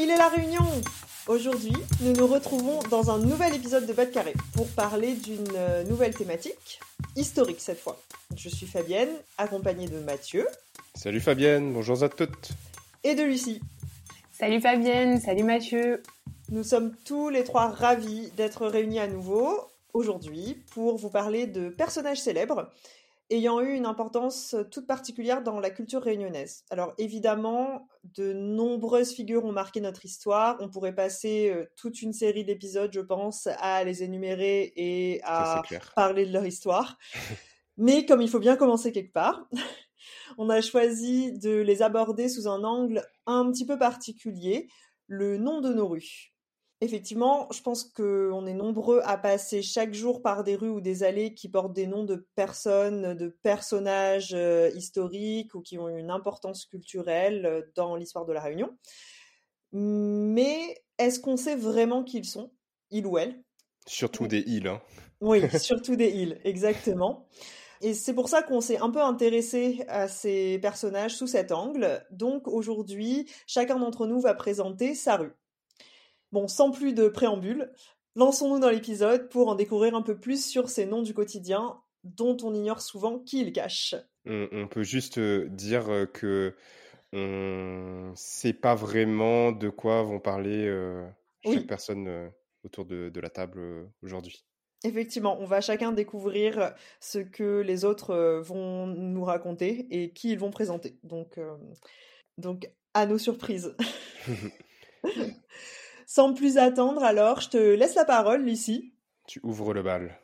Il est la réunion Aujourd'hui, nous nous retrouvons dans un nouvel épisode de Bas de Carré pour parler d'une euh, nouvelle thématique, historique cette fois. Je suis Fabienne, accompagnée de Mathieu Salut Fabienne, bonjour à toutes. et de Lucie. Salut Fabienne, salut Mathieu. Nous sommes tous les trois ravis d'être réunis à nouveau aujourd'hui pour vous parler de personnages célèbres ayant eu une importance toute particulière dans la culture réunionnaise. Alors évidemment, de nombreuses figures ont marqué notre histoire. On pourrait passer euh, toute une série d'épisodes, je pense, à les énumérer et à parler de leur histoire. Mais comme il faut bien commencer quelque part, on a choisi de les aborder sous un angle un petit peu particulier, le nom de nos rues. Effectivement, je pense qu'on est nombreux à passer chaque jour par des rues ou des allées qui portent des noms de personnes, de personnages euh, historiques ou qui ont une importance culturelle euh, dans l'histoire de la Réunion. Mais est-ce qu'on sait vraiment qui ils sont, ils ou elles? Surtout des îles. Hein. oui, surtout des îles, exactement. Et c'est pour ça qu'on s'est un peu intéressé à ces personnages sous cet angle. Donc aujourd'hui, chacun d'entre nous va présenter sa rue. Bon, sans plus de préambule, lançons-nous dans l'épisode pour en découvrir un peu plus sur ces noms du quotidien dont on ignore souvent qui ils cachent. On, on peut juste euh, dire euh, que on sait pas vraiment de quoi vont parler euh, chaque Oui. personne euh, autour de, de la table euh, aujourd'hui. Effectivement, on va chacun découvrir ce que les autres vont nous raconter et qui ils vont présenter. Donc, donc à nos surprises. Sans plus attendre, alors, je te laisse la parole, Lucie. Tu ouvres le bal.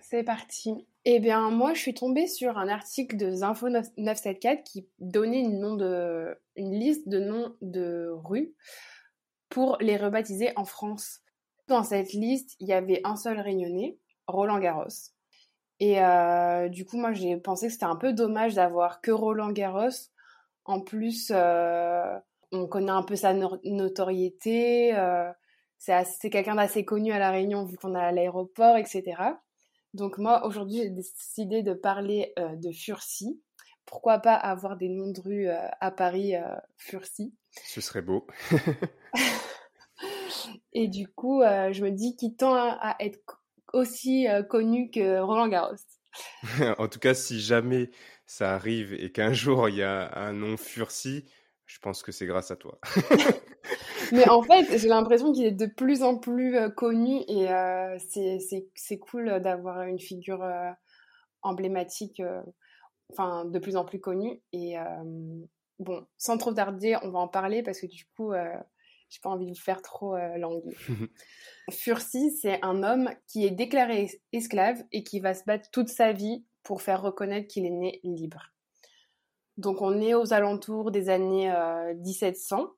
C'est parti. Eh bien, moi, je suis tombée sur un article de Zinfo 9- 974 qui donnait une, nom de, une liste de noms de rues pour les rebaptiser en France. Dans cette liste, il y avait un seul réunionnais, Roland Garros. Et euh, du coup, moi, j'ai pensé que c'était un peu dommage d'avoir que Roland Garros. En plus, euh, on connaît un peu sa no- notoriété. euh, c'est quelqu'un d'assez connu à La Réunion vu qu'on a à l'aéroport, etc. Donc moi, aujourd'hui, j'ai décidé de parler euh, de Furcy. Pourquoi pas avoir des noms de rue euh, à Paris, Furcy? Ce serait beau. Et du coup, je me dis qu'il tend à, à être aussi connu que Roland Garros. En tout cas, si jamais ça arrive et qu'un jour il y a un nom Furcy, je pense que c'est grâce à toi. Mais en fait, j'ai l'impression qu'il est de plus en plus euh, connu et euh, c'est cool d'avoir une figure euh, emblématique, enfin de plus en plus connue. Et bon, sans trop tarder, on va en parler parce que du coup, j'ai pas envie de vous faire trop languir. Furcy, c'est un homme qui est déclaré es- esclave et qui va se battre toute sa vie pour faire reconnaître qu'il est né libre. Donc on est aux alentours des années euh, 1700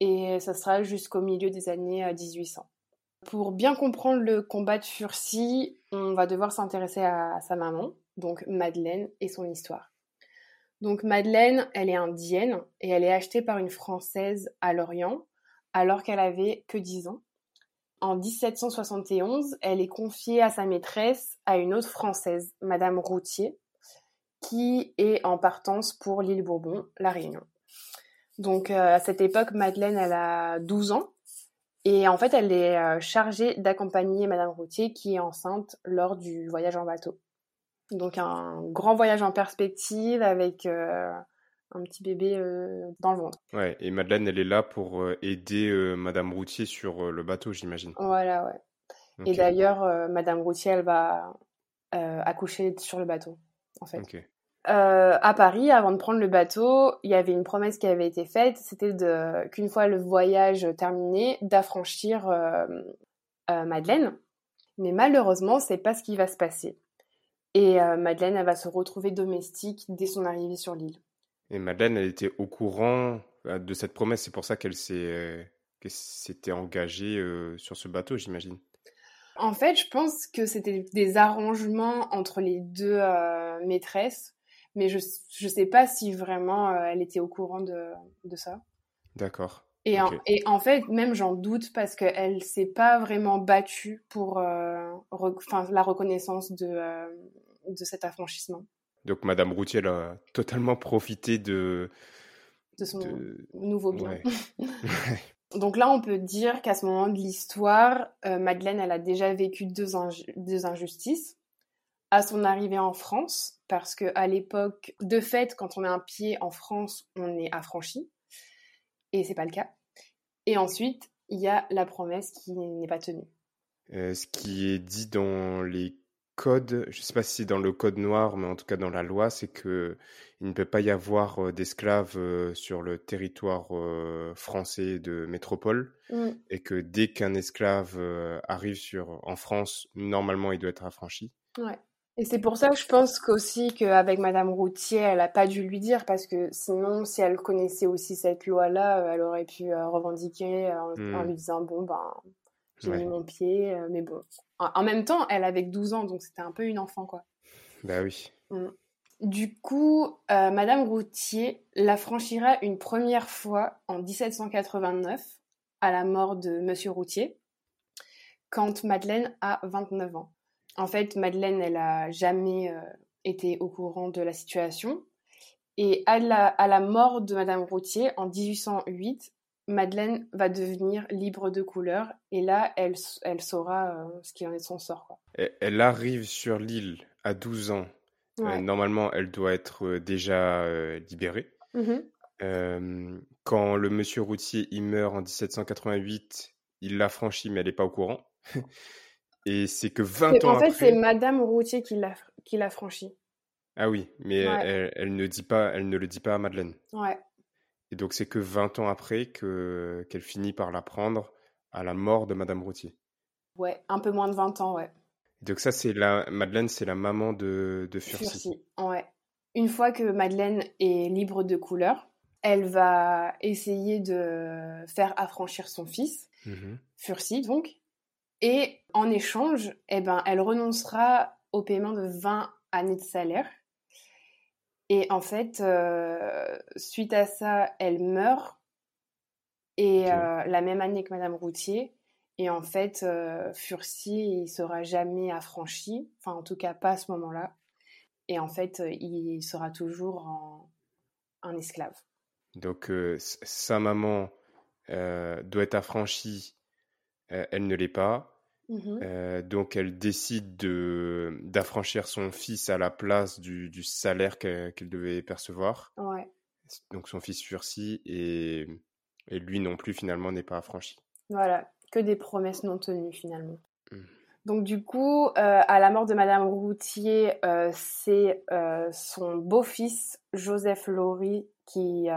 et ça sera jusqu'au milieu des années euh, 1800. Pour bien comprendre le combat de Furcy, on va devoir s'intéresser à sa maman, donc Madeleine, et son histoire. Donc Madeleine, elle est indienne et elle est achetée par une Française à Lorient alors qu'elle avait que 10 ans. En 1771, elle est confiée à sa maîtresse, à une autre Française, Madame Routier, qui est en partance pour l'île Bourbon, La Réunion. Donc euh, à cette époque, Madeleine, elle a 12 ans. Et en fait, elle est euh, chargée d'accompagner Madame Routier qui est enceinte lors du voyage en bateau. Donc un grand voyage en perspective avec euh, un petit bébé dans le ventre. Ouais, et Madeleine, elle est là pour aider Madame Routier sur le bateau, j'imagine. Voilà, ouais. Et d'ailleurs, Madame Routier, elle va accoucher sur le bateau, en fait. ok. Euh, à Paris, avant de prendre le bateau, il y avait une promesse qui avait été faite, c'était qu'une fois le voyage terminé, d'affranchir euh, euh, Madeleine. Mais malheureusement, c'est pas ce qui va se passer. Et Madeleine, elle va se retrouver domestique dès son arrivée sur l'île. Et Madeleine, elle était au courant de cette promesse, c'est pour ça qu'elle s'était engagée sur ce bateau, j'imagine. En fait, je pense que c'était des arrangements entre les deux maîtresses, mais je ne sais pas si vraiment elle était au courant de, de ça. D'accord. Et, et, en fait, même j'en doute parce qu'elle s'est pas vraiment battue pour euh, la reconnaissance de, euh, de cet affranchissement. Donc Madame Routier elle a totalement profité de... De son nouveau bien. Donc là, on peut dire qu'à ce moment de l'histoire, euh, Madeleine, elle a déjà vécu deux, deux, injustices. À son arrivée en France, parce qu'à l'époque, de fait, quand on met un pied en France, on est affranchi et c'est pas le cas. Et ensuite, il y a la promesse qui n'est pas tenue. Euh, ce qui est dit dans les codes, je ne sais pas si c'est dans le code noir, mais en tout cas dans la loi, c'est que il ne peut pas y avoir euh, d'esclaves euh, sur le territoire français de métropole, mm. et que dès qu'un esclave arrive sur en France, normalement il doit être affranchi. Ouais. Et c'est pour ça que je pense qu'aussi qu'avec Madame Routier, elle n'a pas dû lui dire, parce que sinon, si elle connaissait aussi cette loi-là, euh, elle aurait pu euh, revendiquer euh, en, hmm. lui disant, bon, ben, j'ai mis mon pied, mais bon. En, même temps, elle avait 12 ans, donc c'était un peu une enfant, quoi. Bah oui. Hmm. Du coup, Madame Routier la franchira une première fois en 1789, à la mort de Monsieur Routier, quand Madeleine a 29 ans. En fait, Madeleine, elle a jamais euh, été au courant de la situation. Et à la, mort de Madame Routier en 1808, Madeleine va devenir libre de couleur et là, elle, elle saura euh, ce qui en est de son sort. Elle arrive sur l'île à 12 ans. Euh, normalement, elle doit être déjà libérée. Mmh quand le monsieur Routier il meurt en 1788, il l'a franchi, mais elle n'est pas au courant. Et c'est que 20 ans après. En fait, c'est Madame Routier qui l'a, qui l'a franchi. Ah oui, mais elle, elle, ne dit pas, elle ne le dit pas à Madeleine. Ouais. Et donc, c'est que 20 ans après que, qu'elle finit par l'apprendre à la mort de Madame Routier. Ouais, un peu moins de 20 ans, ouais. Donc, ça, c'est la. Madeleine, c'est la maman de, de Furcy. Furcy, ouais. Une fois que Madeleine est libre de couleur, elle va essayer de faire affranchir son fils, mmh Furcy, donc. Et en échange, eh ben, elle renoncera au paiement de 20 années de salaire. Et en fait, euh, suite à ça, elle meurt. Et euh, la même année que Madame Routier. Et en fait, euh, Furcy, il sera jamais affranchi. Enfin, en tout cas, pas à ce moment-là. Et en fait, il sera toujours en, un esclave. Donc, sa maman doit être affranchie. elle ne l'est pas. Mmh euh, donc elle décide de d'affranchir son fils à la place du, du salaire qu'elle devait percevoir. Ouais. Donc son fils Furcy et, et lui non plus finalement n'est pas affranchi. Voilà, que des promesses non tenues finalement. Mmh. Donc du coup, euh, à la mort de Madame Routier, euh, c'est son beau-fils Joseph Laurie qui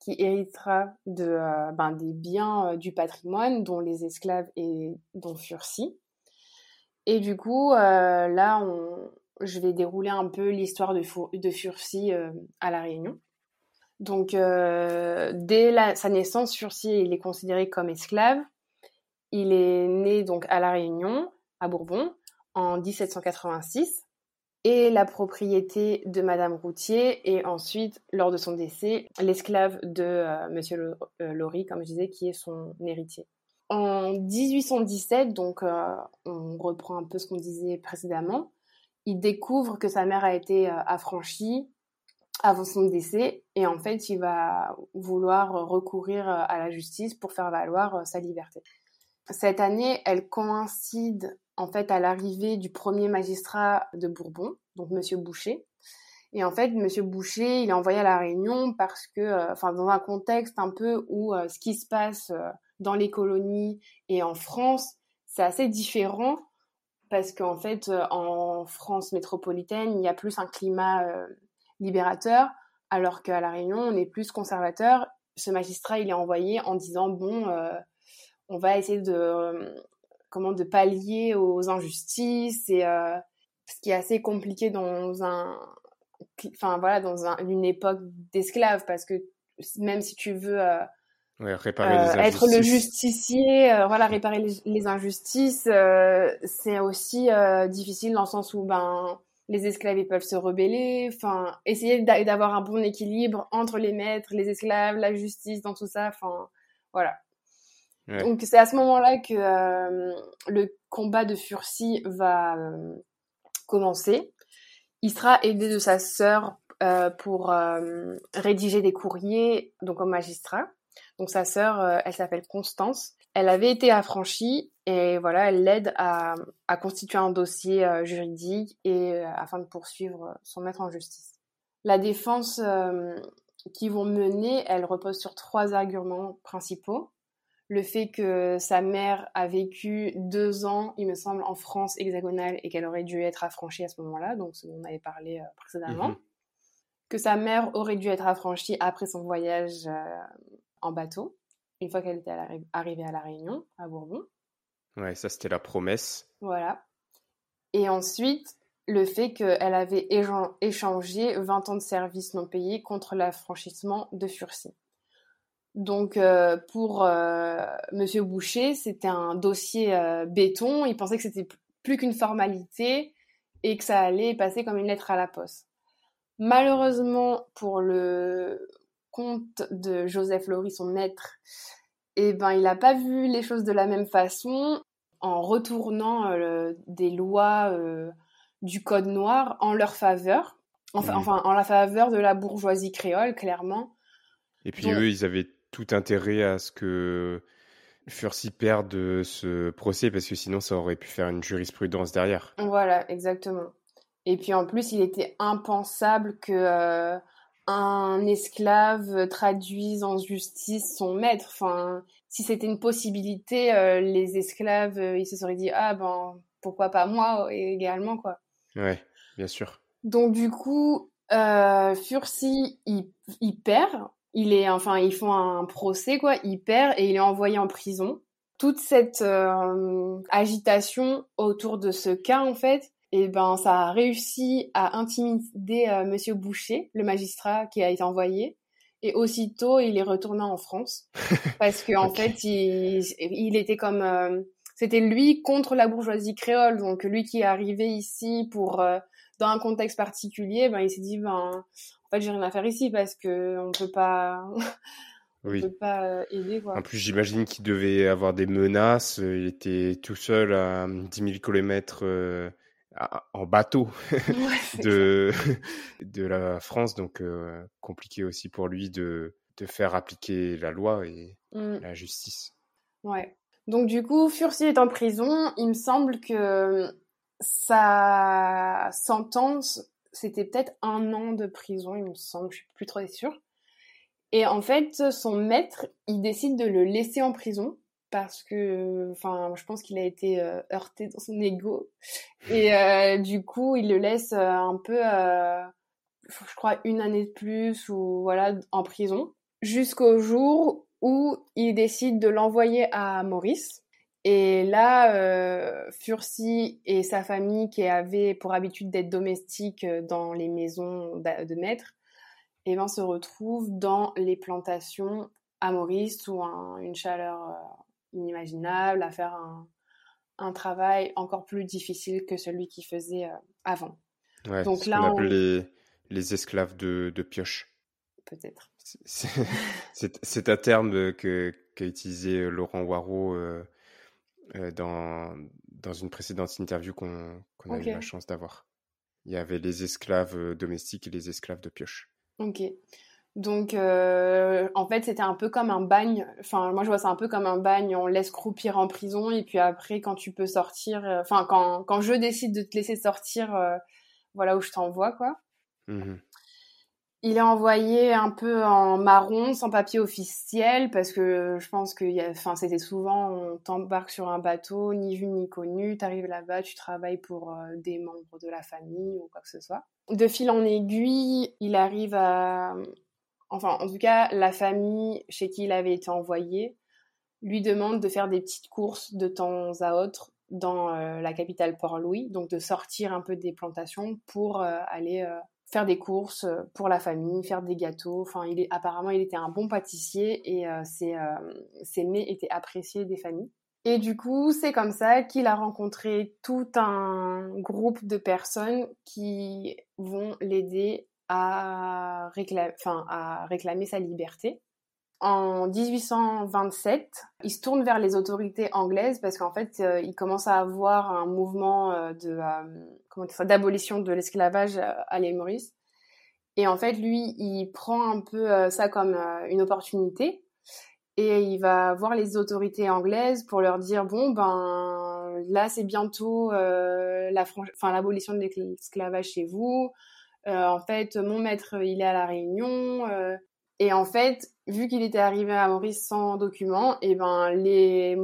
qui héritera de, euh, ben, des biens euh, du patrimoine, dont les esclaves et dont Furcy. Et du coup, euh, là, je vais dérouler un peu l'histoire de, Furcy à La Réunion. Donc, dès sa naissance, Furcy est considéré comme esclave. Il est né donc à La Réunion, à Bourbon, en 1786 et la propriété de Madame Routier et ensuite, lors de son décès, l'esclave de euh, Monsieur euh, Laurie, comme je disais, qui est son héritier. En 1817, donc euh, on reprend un peu ce qu'on disait précédemment, il découvre que sa mère a été affranchie avant son décès et en fait il va vouloir recourir à la justice pour faire valoir sa liberté. Cette année, elle coïncide en fait à l'arrivée du premier magistrat de Bourbon, donc Monsieur Boucher. Et en fait, Monsieur Boucher, il est envoyé à la Réunion parce que, euh, enfin, dans un contexte un peu où euh, ce qui se passe euh, dans les colonies et en France, c'est assez différent parce qu'en fait, en France métropolitaine, il y a plus un climat libérateur, alors qu'à la Réunion, on est plus conservateur. Ce magistrat, il est envoyé en disant bon, on va essayer de comment de pallier aux injustices et euh, ce qui est assez compliqué dans un, enfin voilà, dans une époque d'esclaves, parce que même si tu veux être le justicier, voilà, réparer les, injustices, c'est aussi difficile dans le sens où ben les esclaves ils peuvent se rebeller, enfin essayer d'avoir un bon équilibre entre les maîtres, les esclaves, la justice, dans tout ça, enfin voilà. Donc c'est à ce moment-là que euh, le combat de Furcy va euh, commencer. Il sera aidé de sa sœur euh, pour rédiger des courriers donc au magistrat. Donc sa sœur, elle s'appelle Constance. Elle avait été affranchie et voilà, elle l'aide à, à, constituer un dossier juridique et afin de poursuivre son maître en justice. La défense qu'ils vont mener, elle repose sur trois arguments principaux le fait que sa mère a vécu deux ans, il me semble, en France hexagonale et qu'elle aurait dû être affranchie à ce moment-là, donc ce dont on avait parlé euh, précédemment. Mhm. Que sa mère aurait dû être affranchie après son voyage euh, en bateau, une fois qu'elle était arrivée à La Réunion, à Bourbon. Ouais, ça c'était la promesse. Voilà. Et ensuite, le fait qu'elle avait échangé 20 ans de service non payés contre l'affranchissement de Furcy. Donc euh, pour euh, Monsieur Boucher, c'était un dossier euh, béton. Il pensait que c'était plus qu'une formalité et que ça allait passer comme une lettre à la poste. Malheureusement pour le compte de Joseph Laurie, son maître, eh ben il n'a pas vu les choses de la même façon en retournant des lois du Code noir en leur faveur, enfin, enfin en la faveur de la bourgeoisie créole, clairement. Et puis eux, ils avaient tout intérêt à ce que Furcy perde ce procès parce que sinon ça aurait pu faire une jurisprudence derrière. Voilà, exactement. Et puis en plus, il était impensable que euh, un esclave traduise en justice son maître. Enfin, si c'était une possibilité, euh, les esclaves, euh, ils se seraient dit ah ben pourquoi pas moi également quoi. Ouais, bien sûr. Donc du coup, Furcy il, il perd il est, enfin, ils font un procès, quoi, il perd et il est envoyé en prison. Toute cette euh, agitation autour de ce cas, en fait, et eh ben, ça a réussi à intimider euh, Monsieur Boucher, le magistrat qui a été envoyé. Et aussitôt, il est retourné en France parce qu'en en fait, il, il, était comme, euh, c'était lui contre la bourgeoisie créole. Donc lui qui est arrivé ici pour dans un contexte particulier, ben il s'est dit ben en fait, j'ai rien à faire ici parce que on peut pas. on peut pas euh, aider quoi. En plus, j'imagine qu'il devait avoir des menaces. Il était tout seul à 10 000 km en bateau de, de la France, donc euh, compliqué aussi pour lui de, de faire appliquer la loi et mmh. la justice. Ouais. Donc du coup, Furcy est en prison. Il me semble que sa sentence c'était peut-être un an de prison, il me semble, je suis plus trop sûre. Et en fait, son maître, il décide de le laisser en prison parce que, enfin, je pense qu'il a été euh, heurté dans son ego. Et euh, du coup, il le laisse euh, un peu, je crois, une année de plus ou voilà, en prison, jusqu'au jour où il décide de l'envoyer à Maurice. Et là, euh, Furcy et sa famille, qui avaient pour habitude d'être domestiques euh, dans les maisons de maître, eh ben, se retrouvent dans les plantations à Maurice sous une chaleur euh, inimaginable, à faire un, un, travail encore plus difficile que celui qu'ils faisaient euh, avant. Ouais, Donc là, on appelle les, esclaves de, de pioche. Peut-être. C'est un terme qu'a utilisé Laurent Waro euh, dans, dans une précédente interview qu'on a eu la chance d'avoir. Il y avait les esclaves euh, domestiques et les esclaves de pioche. Ok. Donc, euh, en fait, c'était un peu comme un bagne. Enfin, moi, je vois ça un peu comme un bagne. On laisse croupir en prison et puis après, quand tu peux sortir, enfin, quand, quand je décide de te laisser sortir, voilà où je t'envoie, quoi. Mmh il est envoyé un peu en marron, sans papier officiel, parce que je pense que enfin, c'était souvent, on t'embarque sur un bateau, ni vu ni connu, t'arrives là-bas, tu travailles pour euh, des membres de la famille ou quoi que ce soit. De fil en aiguille, il arrive à... Enfin, en tout cas, la famille chez qui il avait été envoyé lui demande de faire des petites courses de temps à autre dans euh, la capitale Port-Louis, donc de sortir un peu des plantations pour euh, aller faire des courses pour la famille, faire des gâteaux. Enfin, il est, apparemment, il était un bon pâtissier et ses, ses mets étaient appréciés des familles. Et du coup, c'est comme ça qu'il a rencontré tout un groupe de personnes qui vont l'aider à, réclamer, à réclamer sa liberté. En 1827, il se tourne vers les autorités anglaises parce qu'en fait, euh, il commence à avoir un mouvement euh, de euh, d'abolition de l'esclavage à l'île Maurice. Et en fait, lui, il prend un peu ça comme une opportunité et il va voir les autorités anglaises pour leur dire bon ben là c'est bientôt euh, la enfin l'abolition de l'esclavage chez vous euh, en fait mon maître il est à la Réunion euh, et en fait vu qu'il était arrivé à Maurice sans document et ben les,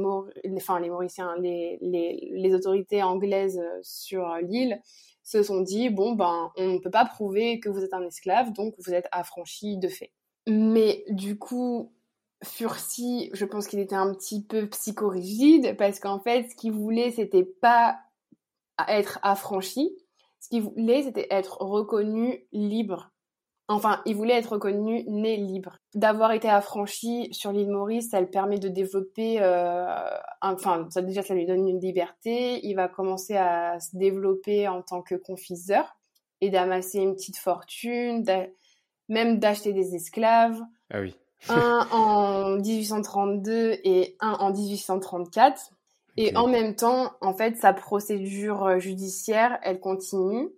enfin les Mauriciens les, autorités anglaises sur l'île se sont dit bon ben on ne peut pas prouver que vous êtes un esclave donc vous êtes affranchi de fait mais du coup Furcy, je pense qu'il était un petit peu psychorigide parce qu'en fait, ce qu'il voulait, c'était pas être affranchi. Ce qu'il voulait, c'était être reconnu libre. Enfin, il voulait être reconnu né libre. D'avoir été affranchi sur l'île Maurice, ça le permet de développer, euh, enfin, ça déjà, ça lui donne une liberté. Il va commencer à se développer en tant que confiseur et d'amasser une petite fortune, même d'acheter des esclaves. Ah oui un en 1832 et un en 1834. Et en même temps, en fait, sa procédure euh, judiciaire, elle continue.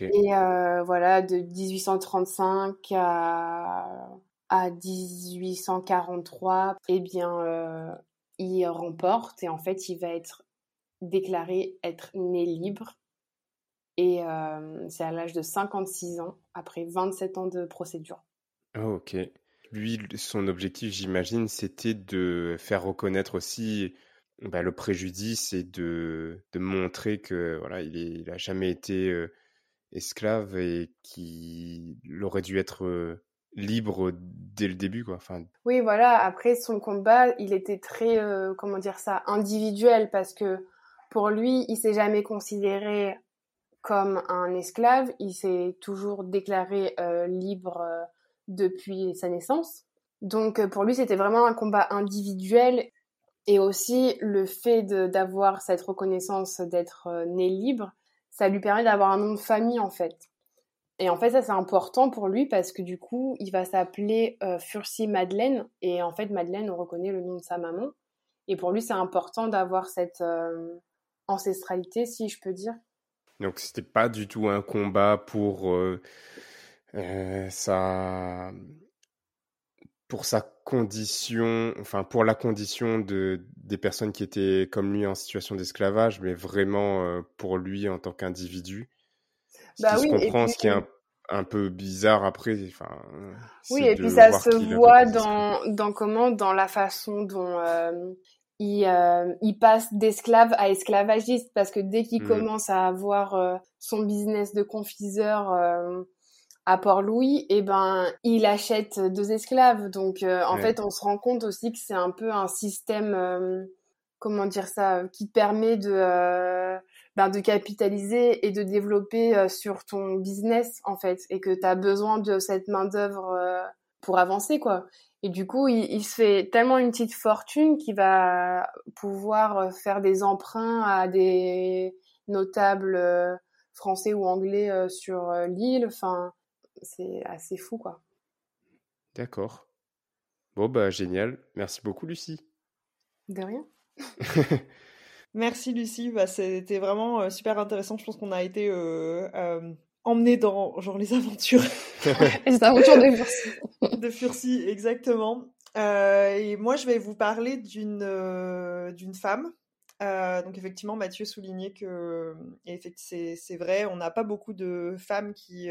Et euh, voilà, de 1835 à, à 1843, eh bien, euh, il remporte et en fait, il va être déclaré être né libre. Et c'est à l'âge de 56 ans, après 27 ans de procédure. Oh, ok. Lui, son objectif, j'imagine, c'était de faire reconnaître aussi bah, le préjudice et de, de montrer que voilà, il, n'a jamais été euh, esclave et qu'il aurait dû être libre dès le début, quoi. Oui, voilà. Après son combat, il était très, comment dire ça, individuel parce que pour lui, il s'est jamais considéré comme un esclave. Il s'est toujours déclaré libre depuis sa naissance. Donc pour lui, c'était vraiment un combat individuel et aussi le fait d'avoir cette reconnaissance d'être né libre, ça lui permet d'avoir un nom de famille en fait. Et en fait, ça c'est important pour lui parce que du coup, il va s'appeler euh, Furcy Madeleine et en fait, Madeleine, on reconnaît le nom de sa maman. Et pour lui, c'est important d'avoir cette ancestralité, si je peux dire. Donc c'était pas du tout un combat pour euh, ça, pour sa condition, enfin pour la condition de des personnes qui étaient comme lui en situation d'esclavage, mais vraiment euh, pour lui en tant qu'individu. Ce bah qui se comprend, ce qui est un, peu bizarre après. Enfin, oui, et puis ça se voit dans, dans comment, dans la façon dont euh, il, il, passe d'esclave à esclavagiste, parce que dès qu'il mmh. commence à avoir son business de confiseur à Port-Louis, et eh ben, il achète deux esclaves. Donc, euh, en fait, on se rend compte aussi que c'est un peu un système, euh, comment dire ça, qui te permet de, euh, ben, de capitaliser et de développer sur ton business, en fait, et que tu as besoin de cette main-d'œuvre pour avancer, quoi. Et du coup, il, il, se fait tellement une petite fortune qu'il va pouvoir faire des emprunts à des notables français ou anglais sur l'île. Enfin, c'est assez fou, quoi. D'accord. Bon, bah, génial. Merci beaucoup, Lucie. De rien. Merci, Lucie. Bah, C'était vraiment euh, super intéressant. Je pense qu'on a été euh, euh, emmenés dans genre les aventures. les aventures de Furcy. de Furcy, exactement. et moi, je vais vous parler d'une d'une femme donc effectivement, Mathieu soulignait que c'est vrai, on n'a pas beaucoup de femmes qui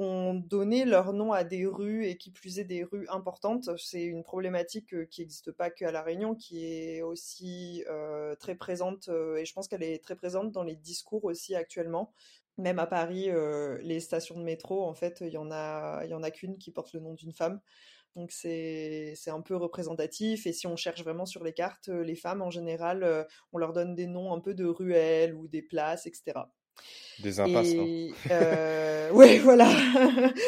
ont donné leur nom à des rues et qui plus est des rues importantes. C'est une problématique euh, qui n'existe pas qu'à La Réunion, qui est aussi euh, très présente euh, et je pense qu'elle est très présente dans les discours aussi actuellement. Même à Paris, les stations de métro, en fait, il y en a, il y en a qu'une qui porte le nom d'une femme. Donc c'est un peu représentatif. Et si on cherche vraiment sur les cartes, les femmes en général, on leur donne des noms un peu de ruelles ou des places, etc. Des impasses, non euh, Ouais, voilà.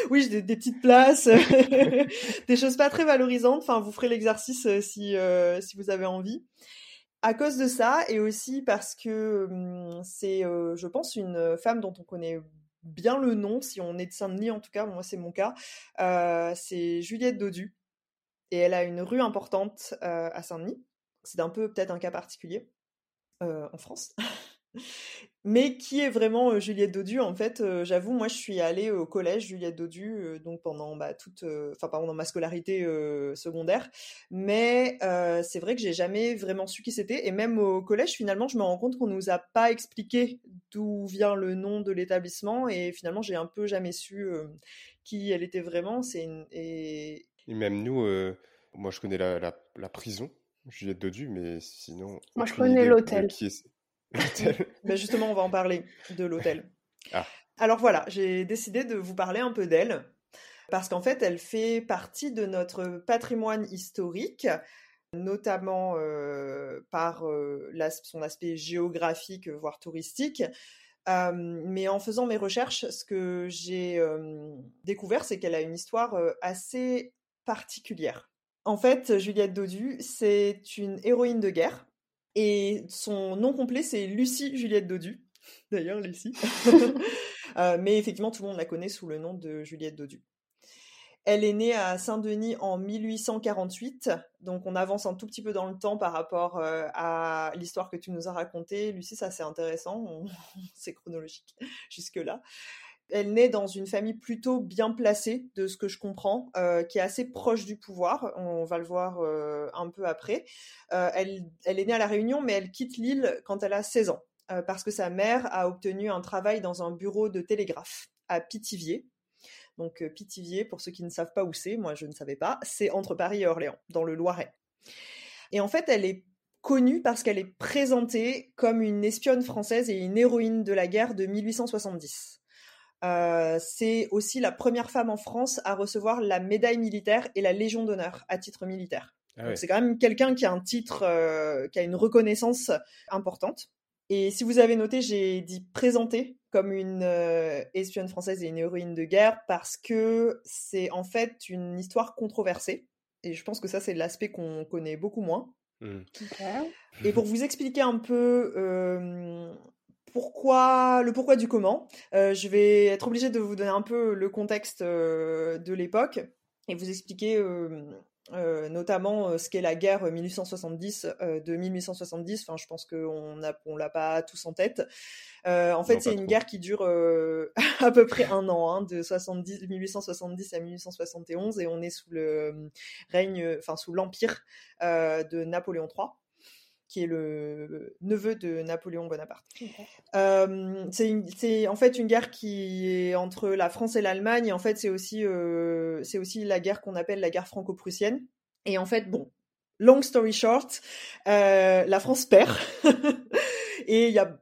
oui, des, des petites places, des choses pas très valorisantes. Enfin, vous ferez l'exercice euh, si euh, si vous avez envie. À cause de ça, et aussi parce que hum, c'est, je pense, une femme dont on connaît bien le nom, si on est de Saint-Denis en tout cas, moi c'est mon cas, c'est Juliette Dodu. Et elle a une rue importante à Saint-Denis. C'est un peu peut-être un cas particulier en France. Mais qui est vraiment Juliette Dodu En fait, j'avoue, moi, je suis allée au collège Juliette Dodu, donc pendant bah, toute, enfin pendant ma scolarité secondaire. Mais c'est vrai que j'ai jamais vraiment su qui c'était. Et même au collège, finalement, je me rends compte qu'on nous a pas expliqué d'où vient le nom de l'établissement. Et finalement, j'ai un peu jamais su qui elle était vraiment. C'est et... même nous, moi, je connais la, la, prison. Juliette Dodu, mais sinon. Moi, je connais l'hôtel. Ben justement, on va en parler de l'hôtel. Ah. Alors voilà, j'ai décidé de vous parler un peu d'elle, parce qu'en fait, elle fait partie de notre patrimoine historique, notamment euh, par euh, son aspect géographique, voire touristique. Euh, mais en faisant mes recherches, ce que j'ai découvert, c'est qu'elle a une histoire assez particulière. En fait, Juliette Dodu, c'est une héroïne de guerre et son nom complet, c'est Lucie Juliette Dodu. D'ailleurs, Lucie. Euh, mais effectivement, tout le monde la connaît sous le nom de Juliette Dodu. Elle est née à Saint-Denis en 1848, donc on avance un tout petit peu dans le temps par rapport euh, à l'histoire que tu nous as racontée. Lucie, ça c'est intéressant, c'est chronologique jusque-là. Elle naît dans une famille plutôt bien placée, de ce que je comprends, euh, qui est assez proche du pouvoir. On va le voir euh, un peu après. Euh, elle, est née à La Réunion, mais elle quitte l'île quand elle a 16 ans, parce que sa mère a obtenu un travail dans un bureau de télégraphe à Pithiviers. Donc Pithiviers, pour ceux qui ne savent pas où c'est, moi je ne savais pas, c'est entre Paris et Orléans, dans le Loiret. Et en fait, elle est connue parce qu'elle est présentée comme une espionne française et une héroïne de la guerre de 1870. Euh, c'est aussi la première femme en France à recevoir la médaille militaire et la Légion d'honneur à titre militaire. Ah c'est quand même quelqu'un qui a un titre, euh, qui a une reconnaissance importante. Et si vous avez noté, j'ai dit présenter comme une euh, espionne française et une héroïne de guerre parce que c'est en fait une histoire controversée. Et je pense que ça, c'est l'aspect qu'on connaît beaucoup moins. Mmh. Et pour vous expliquer un peu pourquoi, le pourquoi du comment. Euh, je vais être obligée de vous donner un peu le contexte euh, de l'époque et vous expliquer euh, notamment ce qu'est la guerre 1870 de 1870. Enfin, je pense qu'on ne on l'a pas tous en tête. en fait, c'est une guerre qui dure à peu près un an, hein, de 70, 1870 à 1871, et on est sous le règne, enfin sous l'empire de Napoléon III qui est le neveu de Napoléon Bonaparte. Euh, c'est en fait une guerre qui est entre la France et l'Allemagne. Et en fait, c'est aussi, euh, aussi la guerre qu'on appelle la guerre franco-prussienne. Et en fait, bon, long story short, euh, la France perd. et il y a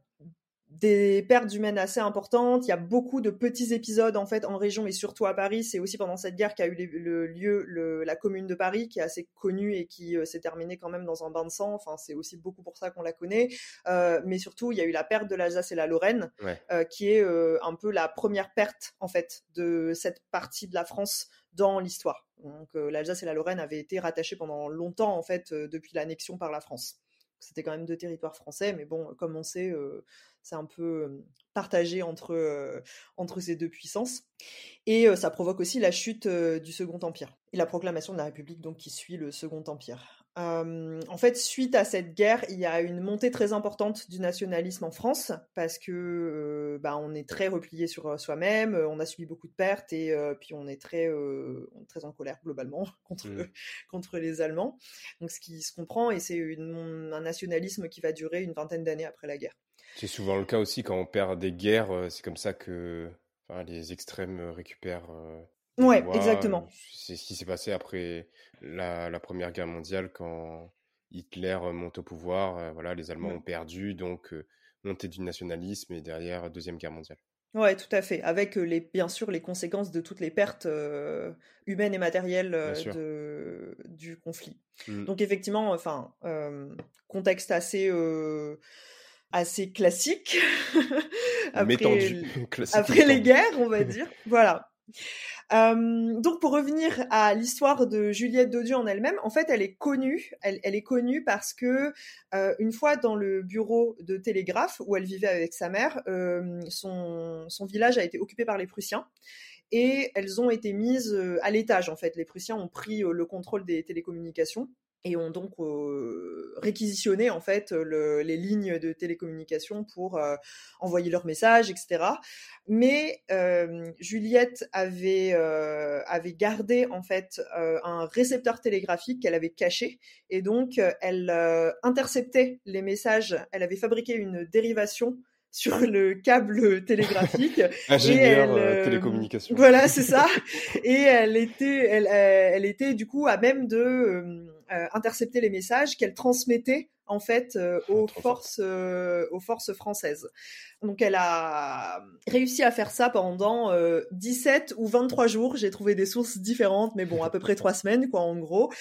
des pertes humaines assez importantes. Il y a beaucoup de petits épisodes en fait en région et surtout à Paris. C'est aussi pendant cette guerre qu'a eu le lieu la commune de Paris, qui est assez connue et qui euh, s'est terminée quand même dans un bain de sang. Enfin, c'est aussi beaucoup pour ça qu'on la connaît. Euh, mais surtout, il y a eu la perte de l'Alsace et la Lorraine, euh, qui est un peu la première perte en fait de cette partie de la France dans l'histoire. Donc, l'Alsace et la Lorraine avaient été rattachées pendant longtemps en fait depuis l'annexion par la France. C'était quand même deux territoires français, mais bon, comme on sait, c'est un peu partagé entre, entre ces deux puissances. Et ça provoque aussi la chute du Second Empire et la proclamation de la République donc qui suit le Second Empire en fait, suite à cette guerre, il y a une montée très importante du nationalisme en France parce que bah, on est très replié sur soi-même, on a subi beaucoup de pertes et puis on est très très en colère globalement contre mmh. contre les Allemands. Donc ce qui se comprend et c'est un nationalisme qui va durer une vingtaine d'années après la guerre. C'est souvent le cas aussi quand on perd des guerres, c'est comme ça que les extrêmes récupèrent Ouais, exactement. C'est ce qui s'est passé après la, Première Guerre mondiale quand Hitler monte au pouvoir. Euh, voilà, les Allemands ont perdu, donc euh, montée du nationalisme et derrière Deuxième Guerre mondiale. Ouais, tout à fait. Avec euh, les, bien sûr les conséquences de toutes les pertes humaines et matérielles de, du conflit. Mmh. Donc effectivement, enfin, contexte assez assez classique après, Classique après les guerres, on va dire. Voilà. Euh, donc pour revenir à l'histoire de Juliette Dodieu en elle-même, en fait, elle est connue. Elle, elle est connue parce que euh, une fois dans le bureau de télégraphe où elle vivait avec sa mère, euh, son, son village a été occupé par les Prussiens et elles ont été mises à l'étage. En fait, les Prussiens ont pris le contrôle des télécommunications et ont donc euh, réquisitionné en fait le- les lignes de télécommunication pour euh, envoyer leurs messages, etc. Mais euh, Juliette avait avait gardé en fait un récepteur télégraphique qu'elle avait caché et donc elle interceptait les messages. Elle avait fabriqué une dérivation sur le câble télégraphique Ingénieur elle, euh, euh, télécommunication. voilà, c'est ça. Et elle était, elle, elle était du coup à même de intercepter les messages qu'elle transmettait en fait euh, aux Trop fort. forces, euh, aux forces françaises. Donc elle a réussi à faire ça pendant euh, 17 ou 23 jours. J'ai trouvé des sources différentes, mais bon, à peu près trois semaines, quoi, en gros,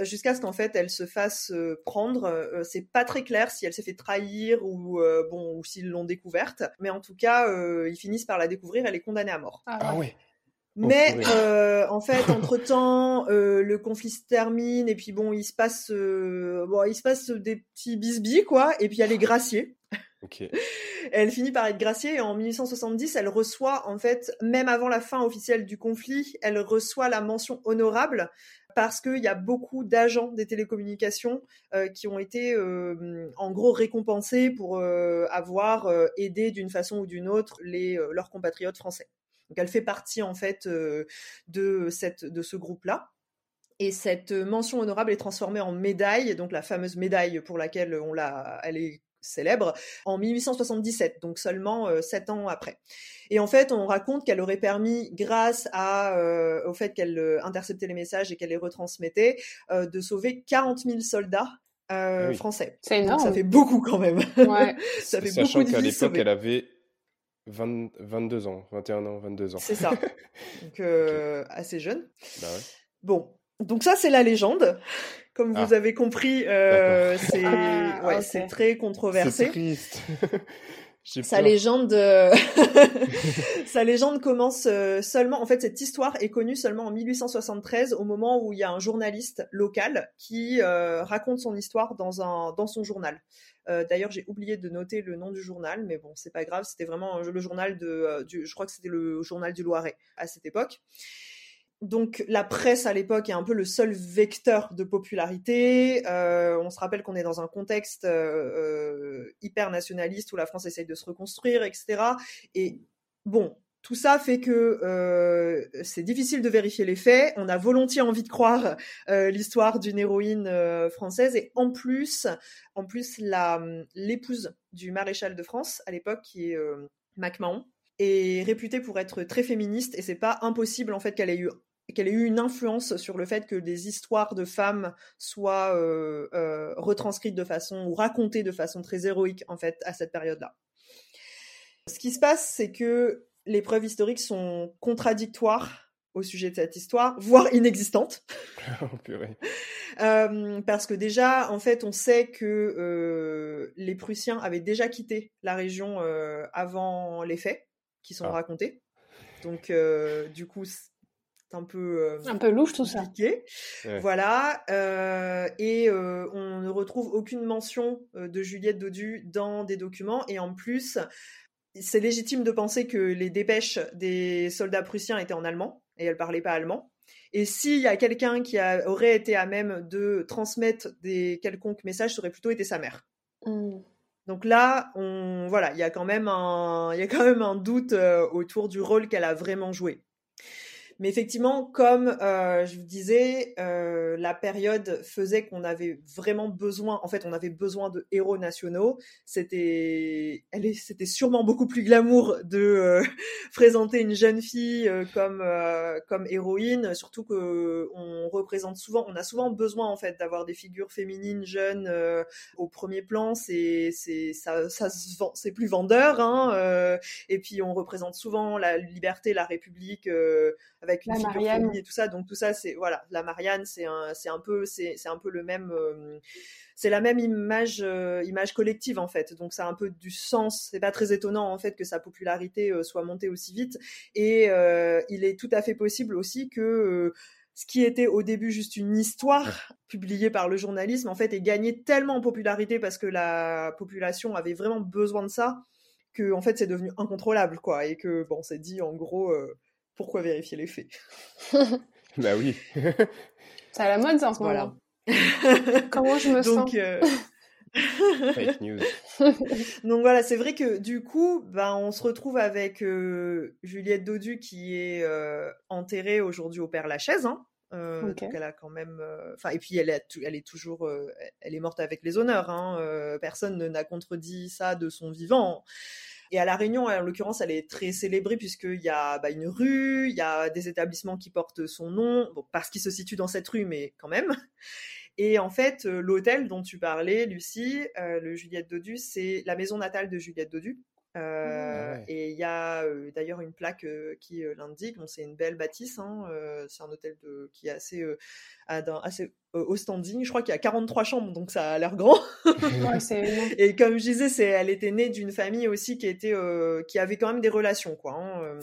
Euh, jusqu'à ce qu'en fait elle se fasse euh, prendre. Euh, c'est pas très clair si elle s'est fait trahir ou euh, bon, ou s'ils l'ont découverte, mais en tout cas, euh, ils finissent par la découvrir. Elle est condamnée à mort. Ah ouais. Oh, Mais euh, en fait, entre temps, le conflit se termine et puis bon, il se passe, euh, bon, il se passe des petits bisbis quoi. Et puis elle est graciée. Elle finit par être graciée et en 1870, elle reçoit en fait, même avant la fin officielle du conflit, elle reçoit la mention honorable parce qu'il y a beaucoup d'agents des télécommunications euh, qui ont été euh, en gros récompensés pour euh, avoir euh, aidé d'une façon ou d'une autre les, euh, leurs compatriotes français. Donc elle fait partie en fait euh, de, cette, de ce groupe-là. Et cette mention honorable est transformée en médaille, donc la fameuse médaille pour laquelle on l'a, elle est célèbre, en 1877, donc seulement euh, sept ans après. Et en fait, on raconte qu'elle aurait permis, grâce à, euh, au fait qu'elle euh, interceptait les messages et qu'elle les retransmettait, euh, de sauver 40 000 soldats euh, Ah oui. français. C'est Donc énorme. ça fait beaucoup quand même. Ouais. ça fait Sachant beaucoup de qu'à l'époque, elle avait 20 22 ans, 21 ans, 22 ans. C'est ça. Donc euh, assez jeune. Bah ouais. Bon, donc ça c'est la légende. Comme Ah. vous avez compris, euh, c'est Ah, ouais, c'est très controversé. C'est triste. Sa peur. légende, euh, sa légende commence seulement. En fait, cette histoire est connue seulement en 1873, au moment où il y a un journaliste local qui euh, raconte son histoire dans un dans son journal. Euh, D'ailleurs, j'ai oublié de noter le nom du journal, mais bon, c'est pas grave. C'était vraiment le journal de, euh, du, je crois que c'était le journal du Loiret à cette époque. Donc la presse à l'époque est un peu le seul vecteur de popularité. Euh, on se rappelle qu'on est dans un contexte hyper nationaliste où la France essaye de se reconstruire, etc. Et bon, tout ça fait que euh, c'est difficile de vérifier les faits. On a volontiers envie de croire euh, l'histoire d'une héroïne euh, française et en plus, en plus la l'épouse du maréchal de France à l'époque qui est MacMahon est réputée pour être très féministe et c'est pas impossible en fait qu'elle ait eu qu'elle ait eu une influence sur le fait que des histoires de femmes soient retranscrites de façon ou racontées de façon très héroïque en fait à cette période-là. Ce qui se passe, c'est que les preuves historiques sont contradictoires au sujet de cette histoire, voire inexistantes. Oh, purée. Euh, parce que déjà, en fait, on sait que euh, les Prussiens avaient déjà quitté la région euh, avant les faits qui sont Ah. racontés. Donc, euh, du coup, c'est un peu euh, Un peu louche tout ça. Ouais. Voilà. euh, et euh, on ne retrouve aucune mention euh, de Juliette Dodu dans des documents. Et en plus, c'est légitime de penser que les dépêches des soldats prussiens étaient en allemand et elle parlait pas allemand. Et s'il y a quelqu'un qui a- aurait été à même de transmettre des quelconques messages, ça aurait plutôt été sa mère. Mm. Donc là, on voilà, il y a quand même un, il y a quand même un doute euh, autour du rôle qu'elle a vraiment joué. Mais effectivement, comme euh, je vous disais, euh, la période faisait qu'on avait vraiment besoin, en fait, on avait besoin de héros nationaux. C'était, elle est, c'était sûrement beaucoup plus glamour de euh, présenter une jeune fille euh, comme euh, comme héroïne, surtout que on représente souvent, on a souvent besoin en fait d'avoir des figures féminines jeunes euh, au premier plan. C'est c'est ça ça vend, c'est plus vendeur, hein. et puis on représente souvent la liberté, la République. Avec une La figure et tout ça. Donc tout ça, c'est voilà, la Marianne, c'est un, c'est un peu, c'est, c'est un peu le même, euh, c'est la même image, euh, image collective en fait. Donc ça a un peu du sens. C'est pas très étonnant en fait que sa popularité euh, soit montée aussi vite. Et il est tout à fait possible aussi que ce qui était au début juste une histoire publiée par le journalisme, en fait, ait gagné tellement en popularité parce que la population avait vraiment besoin de ça que en fait c'est devenu incontrôlable quoi et que bon c'est dit en gros euh, pourquoi vérifier les faits? Bah oui. C'est à la mode ça en ce voilà moment. Comment je me sens? donc euh, Fake news. donc voilà c'est vrai que du coup ben on se retrouve avec euh, Juliette Dodu qui est euh, enterrée aujourd'hui au Père Lachaise hein. Euh, donc elle a quand même euh, enfin et puis elle est, elle est toujours euh, elle est morte avec les honneurs hein. Euh, personne ne n'a contredit ça de son vivant Et à La Réunion, en l'occurrence, elle est très célébrée puisqu'il y a bah, une rue, il y a des établissements qui portent son nom, parce qu'il se situe dans cette rue, mais quand même. Et en fait, euh, l'hôtel dont tu parlais, Lucie, euh, le Juliette Dodu, c'est la maison natale de Juliette Dodu. Euh, Ah ouais. Et il y a euh, d'ailleurs une plaque euh, qui euh, l'indique. Bon, c'est une belle bâtisse. hein, euh, c'est un hôtel de, qui est assez, euh, assez euh, haut standing. Je crois qu'il y a 43 chambres, donc ça a l'air grand. Ouais. Et comme je disais, c'est, elle était née d'une famille aussi qui était, euh, qui avait quand même des relations, quoi. hein, euh.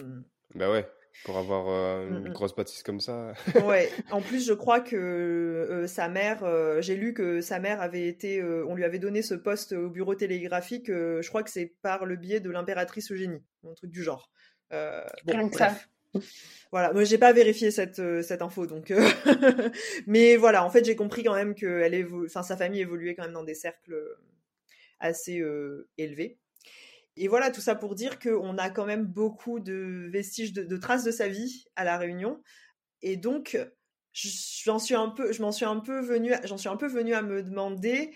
Bah ouais, pour avoir euh, une Mm, mm. grosse bâtisse comme ça. Ouais. En plus, je crois que euh, sa mère, euh, j'ai lu que sa mère avait été, euh, on lui avait donné ce poste au bureau télégraphique. euh, je crois que c'est par le biais de l'impératrice Eugénie, un truc du genre. Euh, bon, bref. Voilà, moi j'ai pas vérifié cette, euh, cette info, donc. euh, Mais voilà, en fait, j'ai compris quand même que elle évo- enfin, sa famille évoluait quand même dans des cercles euh, assez euh, élevés. Et voilà, tout ça pour dire qu'on a quand même beaucoup de vestiges, de, de traces de sa vie à La Réunion. Et donc, j'en suis un peu, je m'en suis un peu venu, j'en suis un peu venu à me demander,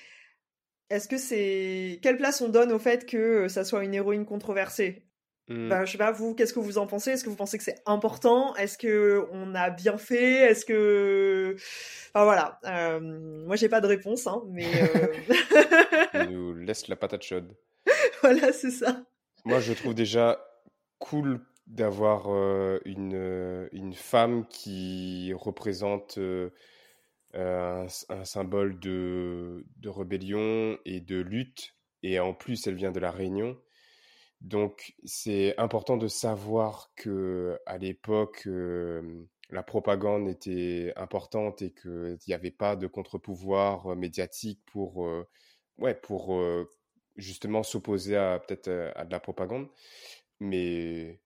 est-ce que c'est quelle place on donne au fait que ça soit une héroïne controversée? Mm. bah, je sais pas, vous, qu'est-ce que vous en pensez? Est-ce que vous pensez que c'est important? Est-ce que on a bien fait? Est-ce que... Enfin voilà, euh, moi j'ai pas de réponse, hein, mais euh, Il nous laisse la patate chaude. Voilà, c'est ça. Moi, je trouve déjà cool d'avoir euh, une, euh, une femme qui représente euh, un, symbole de, de rébellion et de lutte. Et en plus, elle vient de la Réunion. Donc, c'est important de savoir que à l'époque, la propagande était importante et qu'il n'y avait pas de contre-pouvoir médiatique pour, ouais, pour justement s'opposer à peut-être euh, à de la propagande. Mais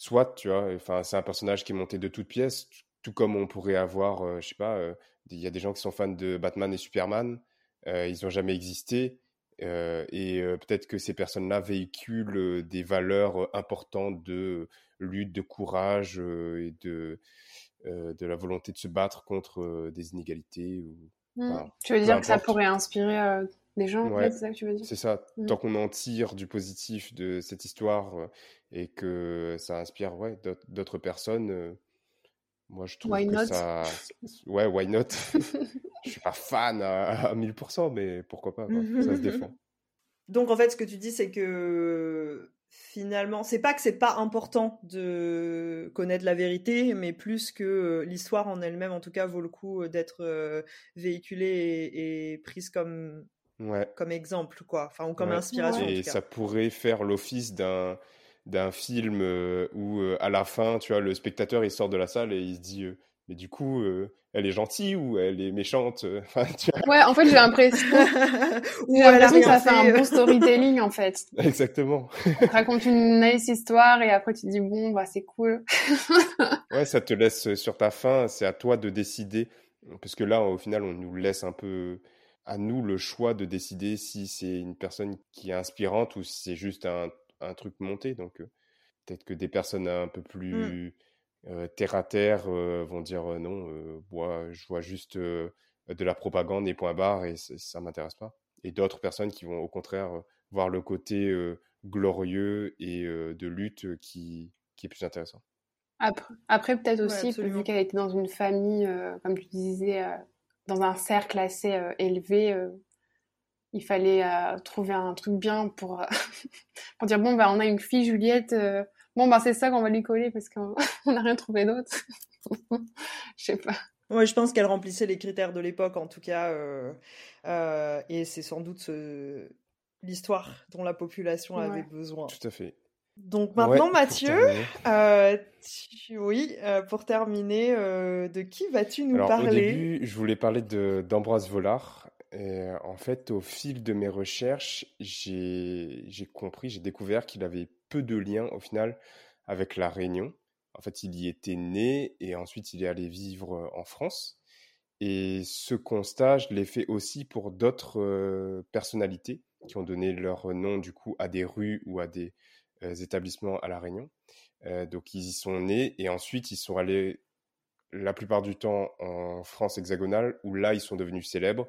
soit, tu vois, enfin, c'est un personnage qui est monté de toutes pièces, tout comme on pourrait avoir, euh, je sais pas, euh, il y a des gens qui sont fans de Batman et Superman, euh, ils n'ont jamais existé. et peut-être que ces personnes-là véhiculent des valeurs importantes de lutte, de courage et de, de la volonté de se battre contre des inégalités. Ou... Mm. Enfin, Tu veux dire que ça pourrait inspirer des gens Ouais. c'est ça que tu veux dire C'est ça, Mm. tant qu'on en tire du positif de cette histoire euh, et que ça inspire ouais, d'autres- personnes, euh, moi je trouve Why que not? ça. Ouais, why not? Je suis pas fan à, à 1000%, mais pourquoi pas, quoi. Ça se défend. Donc en fait, ce que tu dis, c'est que finalement, c'est pas que c'est pas important de connaître la vérité, mais plus que euh, l'histoire en elle-même, en tout cas, vaut le coup d'être véhiculée et, et prise comme Ouais. comme exemple, quoi. Enfin, ou comme Ouais. inspiration. en Et tout cas. ça pourrait faire l'office d'un d'un film euh, où euh, à la fin, tu vois, le spectateur il sort de la salle et il se dit, euh, mais du coup, euh, elle est gentille ou elle est méchante? Enfin, tu vois, Ouais, en fait, j'ai l'impression Ou j'ai l'impression que ça fait un bon storytelling en fait. exactement. On te raconte une nice histoire et après tu te dis bon bah c'est cool. Ouais, ça te laisse sur ta faim, c'est à toi de décider. Parce que là, au final, on nous laisse un peu à nous le choix de décider si c'est une personne qui est inspirante ou si c'est juste un, un truc monté. Donc, euh, peut-être que des personnes un peu plus euh, terre à terre euh, vont dire euh, non, euh, moi, je vois juste euh, de la propagande et point barre et ça m'intéresse pas. Et d'autres personnes qui vont au contraire voir le côté euh, glorieux et euh, de lutte qui, qui est plus intéressant. Après, après peut-être Ouais, aussi, absolument. vu qu'elle était dans une famille, euh, comme tu disais, euh, dans un cercle assez euh, élevé, euh, il fallait euh, trouver un truc bien pour, pour dire bon, bah, on a une fille, Juliette. euh, Bon, bah, c'est ça qu'on va lui coller parce qu'on n'a rien trouvé d'autre. Je sais pas. Ouais, je pense qu'elle remplissait les critères de l'époque, en tout cas. Euh, euh, et c'est sans doute ce... l'histoire dont la population Ouais. avait besoin. Tout à fait. Donc maintenant, Ouais, Mathieu, euh, tu- oui, euh, pour terminer, euh, de qui vas-tu nous Alors, au parler? début, je voulais parler d'Ambroise Vollard. Et en fait, au fil de mes recherches, j'ai compris, j'ai découvert qu'il avait peu de liens au final avec La Réunion. En fait, il y était né et ensuite il est allé vivre en France. Et ce constat, je l'ai fait aussi pour d'autres personnalités qui ont donné leur nom du coup à des rues ou à des établissements à La Réunion. Euh, donc ils y sont nés et ensuite ils sont allés la plupart du temps en France hexagonale, où là, ils sont devenus célèbres,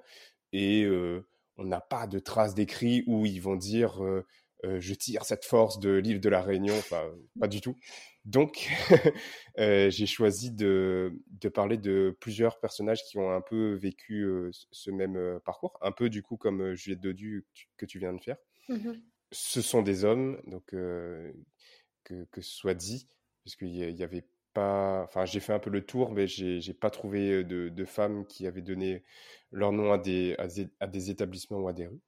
et euh, on n'a pas de traces d'écrits où ils vont dire euh, euh, je tire cette force de l'île de la Réunion, pas du tout. Donc, euh, j'ai choisi de, parler de plusieurs personnages qui ont un peu vécu euh, ce même euh, parcours, un peu du coup comme euh, Juliette Dodu que tu- viens de faire Mhm. Ce sont des hommes, donc euh, que, que ce soit dit, parce qu'il y, a- il y avait pas. Enfin, j'ai fait un peu le tour, mais j'ai pas trouvé de, de femmes qui avaient donné leur nom à des, à des, à des établissements ou à des rues.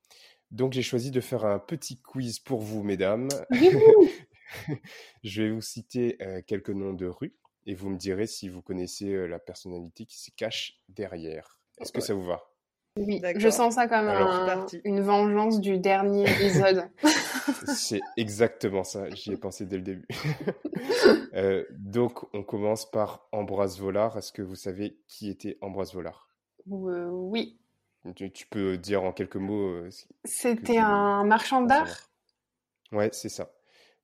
Donc, j'ai choisi de faire un petit quiz pour vous, mesdames. Je vais vous citer euh, quelques noms de rues et vous me direz si vous connaissez euh, la personnalité qui se cache derrière. Est-ce que ça vous va? Oui, je sens ça comme Alors- un- une vengeance du dernier épisode. C'est exactement ça, j'y ai pensé dès le début. Euh, donc, on commence par Ambroise Vollard. Est-ce que vous savez qui était Ambroise Vollard? Euh, oui, Tu, tu peux dire en quelques mots euh, c'était un marchand d'art? Ouais, c'est ça.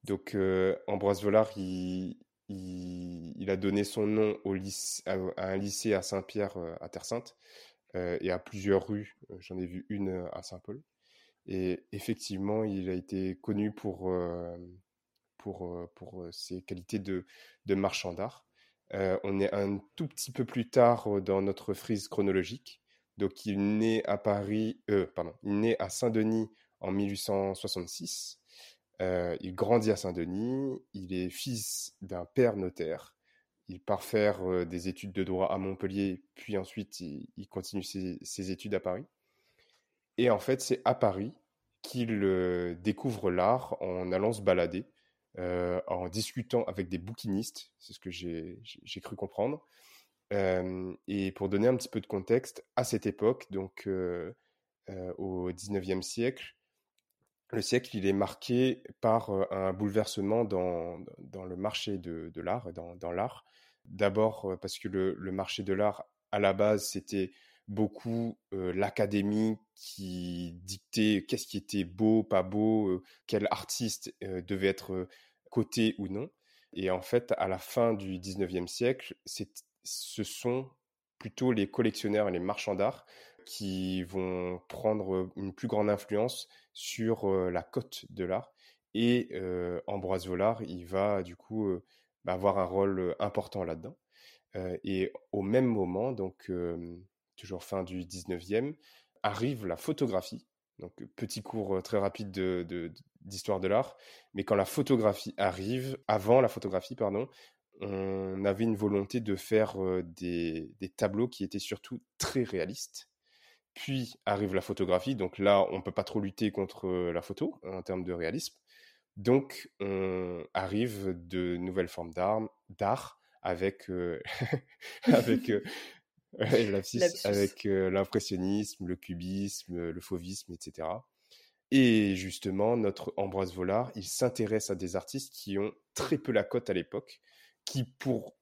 Donc, euh, Ambroise Vollard, il, il, il a donné son nom au lycée, à, à un lycée à Saint-Pierre, euh, à Terre-Sainte, euh, et à plusieurs rues. Euh, J'en ai vu une euh, à Saint-Paul. Et effectivement, il a été connu pour, euh, pour, euh, pour euh, ses qualités de, de marchand d'art. Euh, on est un tout petit peu plus tard euh, dans notre frise chronologique. Donc, il naît à Paris, euh, pardon, il naît à Saint-Denis en 1866. Euh, il grandit à Saint-Denis. Il est fils d'un père notaire. Il part faire des études de droit à Montpellier, puis ensuite il, continue ses, études à Paris. Et en fait, c'est à Paris qu'il découvre l'art en allant se balader, en discutant avec des bouquinistes, c'est ce que j'ai cru comprendre. Et pour donner un petit peu de contexte, à cette époque, donc au 19e siècle, le siècle, il est marqué par un bouleversement dans, le marché de, l'art, dans l'art. D'abord parce que le, marché de l'art, à la base, c'était beaucoup l'académie qui dictait qu'est-ce qui était beau, pas beau, quel artiste devait être coté ou non. Et en fait, à la fin du 19e siècle, ce sont plutôt les collectionneurs et les marchands d'art qui vont prendre une plus grande influence sur la cote de l'art. Et Ambroise Vollard, il va du coup bah, avoir un rôle important là-dedans. Et au même moment, donc toujours fin du 19e, arrive la photographie. Donc petit cours très rapide de, de- d'histoire de l'art. Mais quand la photographie arrive, avant la photographie, pardon, on avait une volonté de faire des, des tableaux qui étaient surtout très réalistes. Puis arrive la photographie, donc là, on peut pas trop lutter contre la photo en termes de réalisme. Donc, on arrive de nouvelles formes d'art, d'art avec, euh, avec, euh, avec euh, l'impressionnisme, le cubisme, le fauvisme, etc. Et justement, notre Ambroise Vollard, il s'intéresse à des artistes qui ont très peu la cote à l'époque, qui pour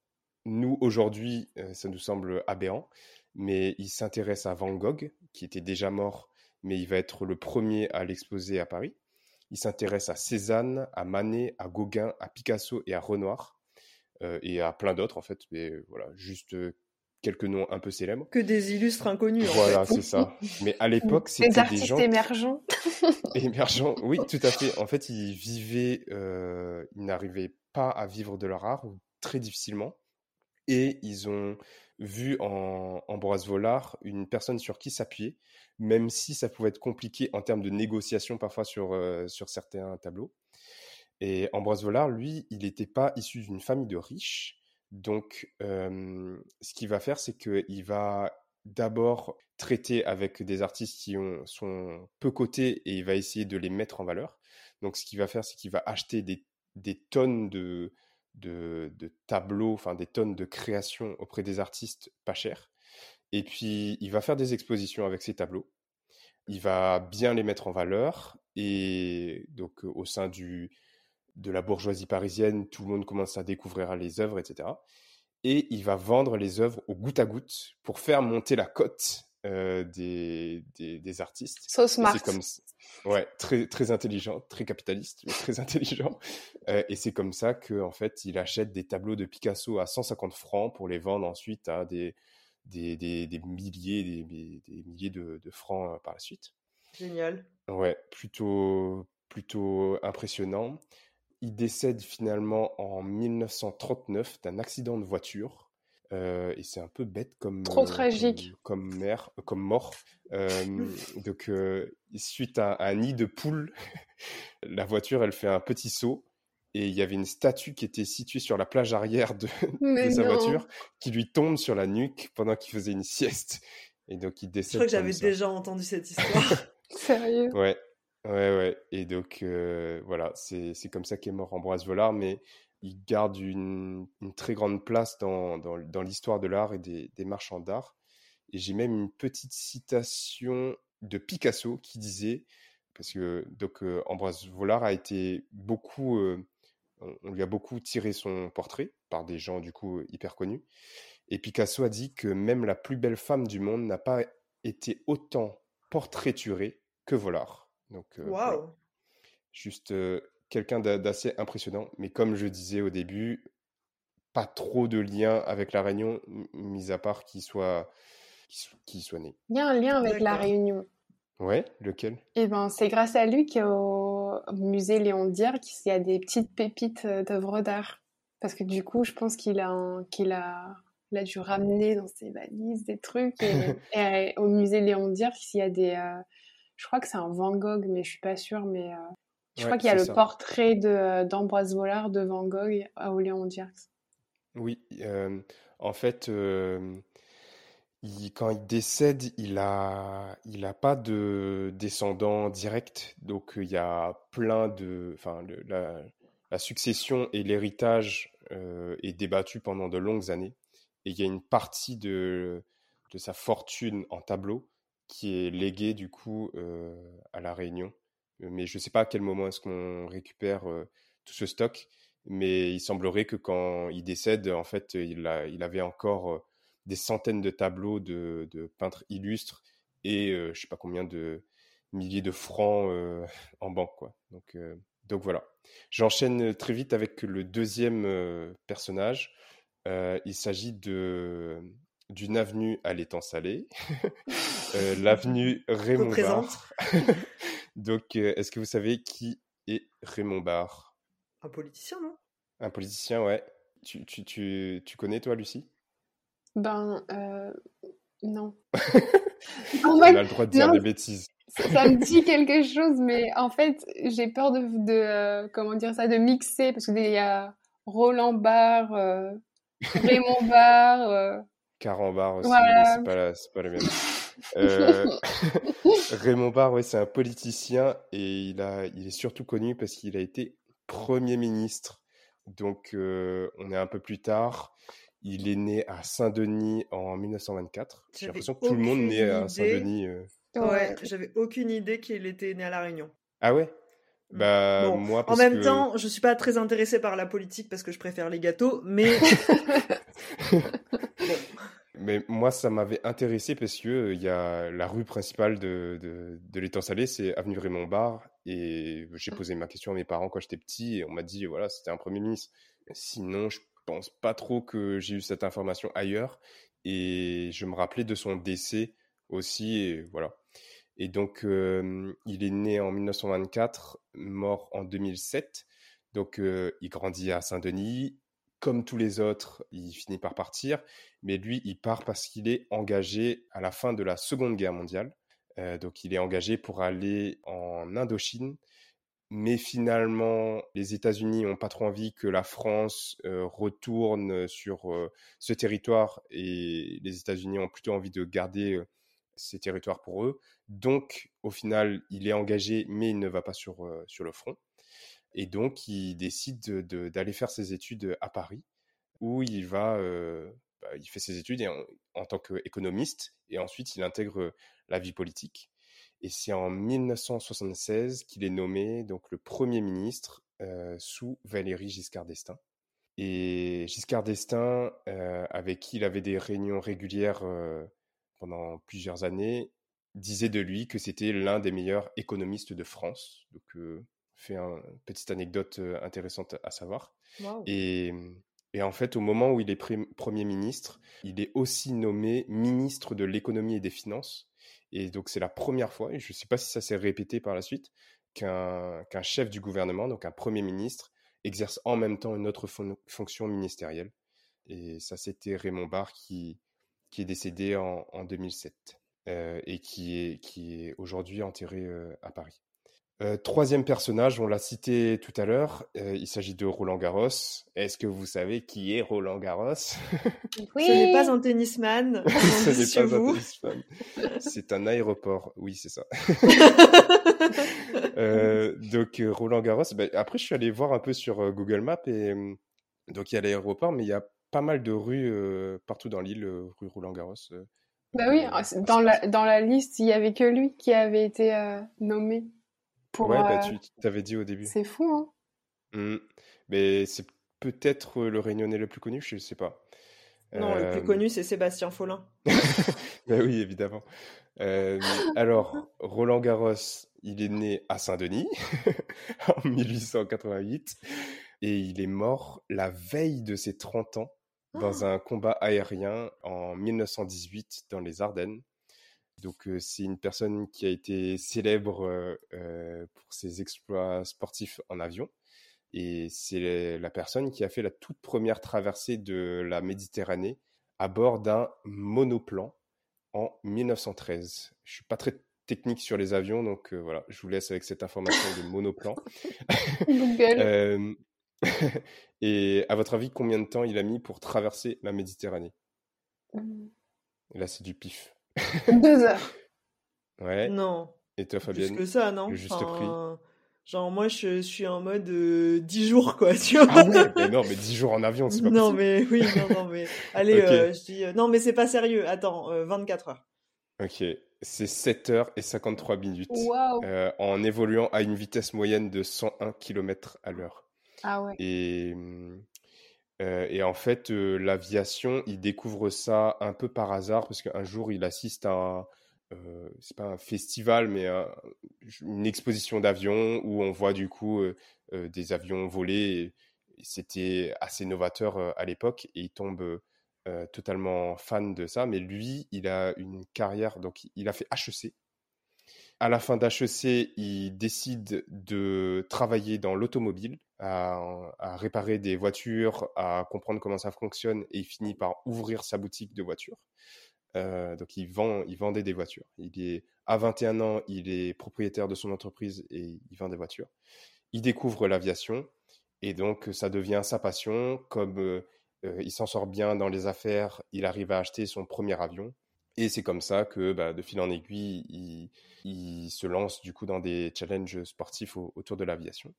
nous aujourd'hui, ça nous semble aberrant, mais il s'intéresse à Van Gogh, qui était déjà mort, mais il va être le premier à l'exposer à Paris. Il s'intéresse à Cézanne, à Manet, à Gauguin, à Picasso et à Renoir, euh, et à plein d'autres en fait, mais voilà, juste euh, quelques noms un peu célèbres. Que des illustres inconnus, en Voilà, fait. c'est ça. Mais à l'époque, c'était des artistes gens émergents. émergents. Oui, tout à fait. En fait, ils vivaient, euh, ils n'arrivaient pas à vivre de leur art, ou très difficilement. Et ils ont vu en Ambroise Vollard une personne sur qui s'appuyer, même si ça pouvait être compliqué en termes de négociation parfois sur, euh, sur certains tableaux. Et Ambroise Vollard, lui, il n'était pas issu d'une famille de riches. Donc, ce qu'il va faire, c'est qu'il va d'abord traiter avec des artistes qui ont, sont peu cotés et il va essayer de les mettre en valeur. Donc, ce qu'il va faire, c'est qu'il va acheter des, des tonnes de, de, tableaux, enfin des tonnes de créations auprès des artistes pas chers. Et puis, il va faire des expositions avec ces tableaux. Il va bien les mettre en valeur. Et donc, au sein du, de la bourgeoisie parisienne, tout le monde commence à découvrir les œuvres, etc. Et il va vendre les œuvres au goutte à goutte pour faire monter la cote euh, des, des, artistes. So smart. C'est comme ouais, très très intelligent, très capitaliste, mais très intelligent. Euh, et c'est comme ça que en fait, il achète des tableaux de Picasso à 150 francs pour les vendre ensuite à des des, des, milliers des, des milliers de, de francs euh, par la suite. Génial. Ouais, plutôt plutôt impressionnant. Il décède finalement en 1939 d'un accident de voiture. Euh, et c'est un peu bête comme trop tragique. comme, mère comme mort. Donc suite à, un nid de poule la voiture elle fait un petit saut et il y avait une statue qui était située sur la plage arrière de, sa voiture qui lui tombe sur la nuque pendant qu'il faisait une sieste. Et donc il décède je crois que j'avais déjà entendu cette histoire. Sérieux? Ouais. Ouais, ouais. Et donc, voilà, c'est comme ça qu'est mort Ambroise Vollard, mais il garde une, une très grande place dans, dans, dans l'histoire de l'art et des, des marchands d'art. Et j'ai même une petite citation de Picasso qui disait, parce que donc Ambroise Vollard a été beaucoup, on lui a beaucoup tiré son portrait par des gens du coup hyper connus. Et Picasso a dit que même la plus belle femme du monde n'a pas été autant portraiturée que Vollard. Donc, juste quelqu'un d'assez impressionnant. Mais comme je disais au début, pas trop de lien avec la Réunion, mis à part qu'il soit, qu'il soit né. Il y a un lien avec la Réunion. Ouais, lequel? Eh ben, c'est grâce à lui qu'au musée Léon Dierck, il y a des petites pépites d'œuvres d'art. Parce que du coup, je pense qu'il a, qu'il a, a dû ramener dans ses valises des trucs. Et, au musée Léon Dierck, il y a des, je crois que c'est un Van Gogh, mais je suis pas sûre. Mais euh, je crois qu'il y a le portrait euh, d'Ambroise Vollard de Van Gogh à Léon Dierks. Oui, euh, en fait, quand il décède, il a, il a pas de descendant direct, donc il y a plein de, enfin, la, la, succession et l'héritage est débattu pendant de longues années, et il y a une partie de de sa fortune en tableau qui est légué du coup à la Réunion. Mais je ne sais pas à quel moment est-ce qu'on récupère tout ce stock. Mais il semblerait que quand il décède, en fait, il, a, il avait encore des centaines de tableaux de, de peintres illustres et je ne sais pas combien de milliers de francs en banque. Quoi. Donc, donc voilà. J'enchaîne très vite avec le deuxième personnage. il s'agit de d'une avenue à l'étang salé, euh, l'avenue Raymond Barre. Donc, euh, est-ce que vous savez qui est Raymond Barre? Un politicien, non? Un politicien, ouais. Tu, tu, tu, tu, connais, toi, Lucie? Ben, euh, non. On a le droit de dire des bêtises. Ça, me dit quelque chose, mais en fait, j'ai peur de, de comment dire ça, de mixer, parce qu'il y a Roland Barre, Raymond Barre Carambar aussi, c'est pas, pas le même. Euh, Raymond Barre, ouais, c'est un politicien et il, a, il est surtout connu parce qu'il a été Premier ministre. Donc, euh, on est un peu plus tard. Il est né à Saint-Denis en 1924. J'ai l'impression que tout le monde naît à Saint-Denis. Euh. Ouais, j'avais aucune idée qu'il était né à La Réunion. Ah ouais? Mm. bah, moi, en même temps, je suis pas très intéressée par la politique parce que je préfère les gâteaux, mais Mais moi, ça m'avait intéressé parce que euh, il y a la rue principale de, de, de l'étang salé, c'est avenue Raymond Barre. Et j'ai posé ma question à mes parents quand j'étais petit et on m'a dit, voilà, c'était un premier ministre. Sinon, je pense pas trop que j'ai eu cette information ailleurs. Et je me rappelais de son décès aussi. Et voilà. Et donc, euh, il est né en 1924, mort en 2007. Donc, euh, il grandit à Saint-Denis comme tous les autres, il finit par partir, mais lui, il part parce qu'il est engagé à la fin de la Seconde Guerre mondiale. Euh, donc, il est engagé pour aller en Indochine mais finalement, les États-Unis n'ont pas trop envie que la France retourne sur ce territoire et les États-Unis ont plutôt envie de garder ces territoires pour eux. Donc, au final, il est engagé, mais il ne va pas sur, sur le front. Et donc, il décide d'aller faire ses études à Paris, où il va, bah, il fait ses études en, tant qu'économiste, et ensuite il intègre la vie politique. Et c'est en 1976 qu'il est nommé donc le Premier ministre euh, sous Valéry Giscard d'Estaing. Et Giscard d'Estaing, euh, avec qui il avait des réunions régulières euh, pendant plusieurs années, disait de lui que c'était l'un des meilleurs économistes de France. Donc, fait une petite anecdote intéressante à savoir. Et, et, en fait, au moment où il est Premier ministre, il est aussi nommé ministre de l'économie et des finances. Et donc, c'est la première fois, et je ne sais pas si ça s'est répété par la suite, qu'un chef du gouvernement, donc un Premier ministre, exerce en même temps une autre fonction ministérielle. Et ça, c'était Raymond Barre qui, qui est décédé en, en 2007 euh, et qui est, qui est aujourd'hui enterré euh, à Paris. Euh, troisième personnage, on l'a cité tout à l'heure, euh, il s'agit de Roland Garros. Est-ce que vous savez qui est Roland Garros? Oui. Ce n'est pas un tennisman. Ce n'est pas un tennisman. C'est un aéroport. Oui, c'est ça. euh, donc Roland Garros. Ben, après, je suis allé voir un peu sur Google Maps et donc il y a l'aéroport, mais il y a pas mal de rues partout dans l'île, rue Roland Garros. bah oui, dans la, dans la liste, il y avait que lui qui avait été nommé ouais, bah, tu t'avais dit au début. C'est fou, hein mmh. Mais c'est peut-être le réunionnais le plus connu, je ne sais pas. Non, le plus connu, c'est Sébastien Follin. ben oui, évidemment. alors, Roland Garros, il est né à Saint-Denis en 1888 et il est mort la veille de ses 30 ans dans ah! un combat aérien en 1918 dans les Ardennes. Donc c'est une personne qui a été célèbre pour ses exploits sportifs en avion. Et c'est la personne qui a fait la toute première traversée de la Méditerranée à bord d'un monoplan en 1913. Je suis pas très technique sur les avions, donc voilà, je vous laisse avec cette information de monoplan. et à votre avis, combien de temps il a mis pour traverser la Méditerranée? Mmh. Là, c'est du pif. Deux heures. Ouais. Non. Et toi, Fabienne Plus que ça, non juste prix. Genre, moi, je, suis en mode 10 euh, jours, quoi, tu vois. Ah ouais, mais non, mais 10 jours en avion, c'est pas Non, mais oui, non, non, mais. Allez, euh, je dis. Euh, non, mais c'est pas sérieux. Attends, 24 heures. Ok. C'est 7 heures et 53 minutes. Wow. en évoluant à une vitesse moyenne de 101 km à l'heure. Ah ouais. Et. Hum, et en fait, l'aviation, il découvre ça un peu par hasard parce qu'un jour, il assiste à euh, c'est pas un festival, mais une exposition d'avions où on voit du coup euh, euh, des avions voler. C'était assez novateur à l'époque et il tombe totalement fan de ça. Mais lui, il a une carrière, donc il a fait HEC. À la fin d'HEC, il décide de travailler dans l'automobile, à, réparer des voitures, à comprendre comment ça fonctionne et il finit par ouvrir sa boutique de voitures. Euh, donc il, vend, il vendait des voitures. Il est à 21 ans, il est propriétaire de son entreprise et il vend des voitures. Il découvre l'aviation et donc ça devient sa passion. Comme euh, euh, il s'en sort bien dans les affaires, il arrive à acheter son premier avion. Et c'est comme ça que, bah, de fil en aiguille, il, il, se lance du coup dans des challenges sportifs autour de l'aviation.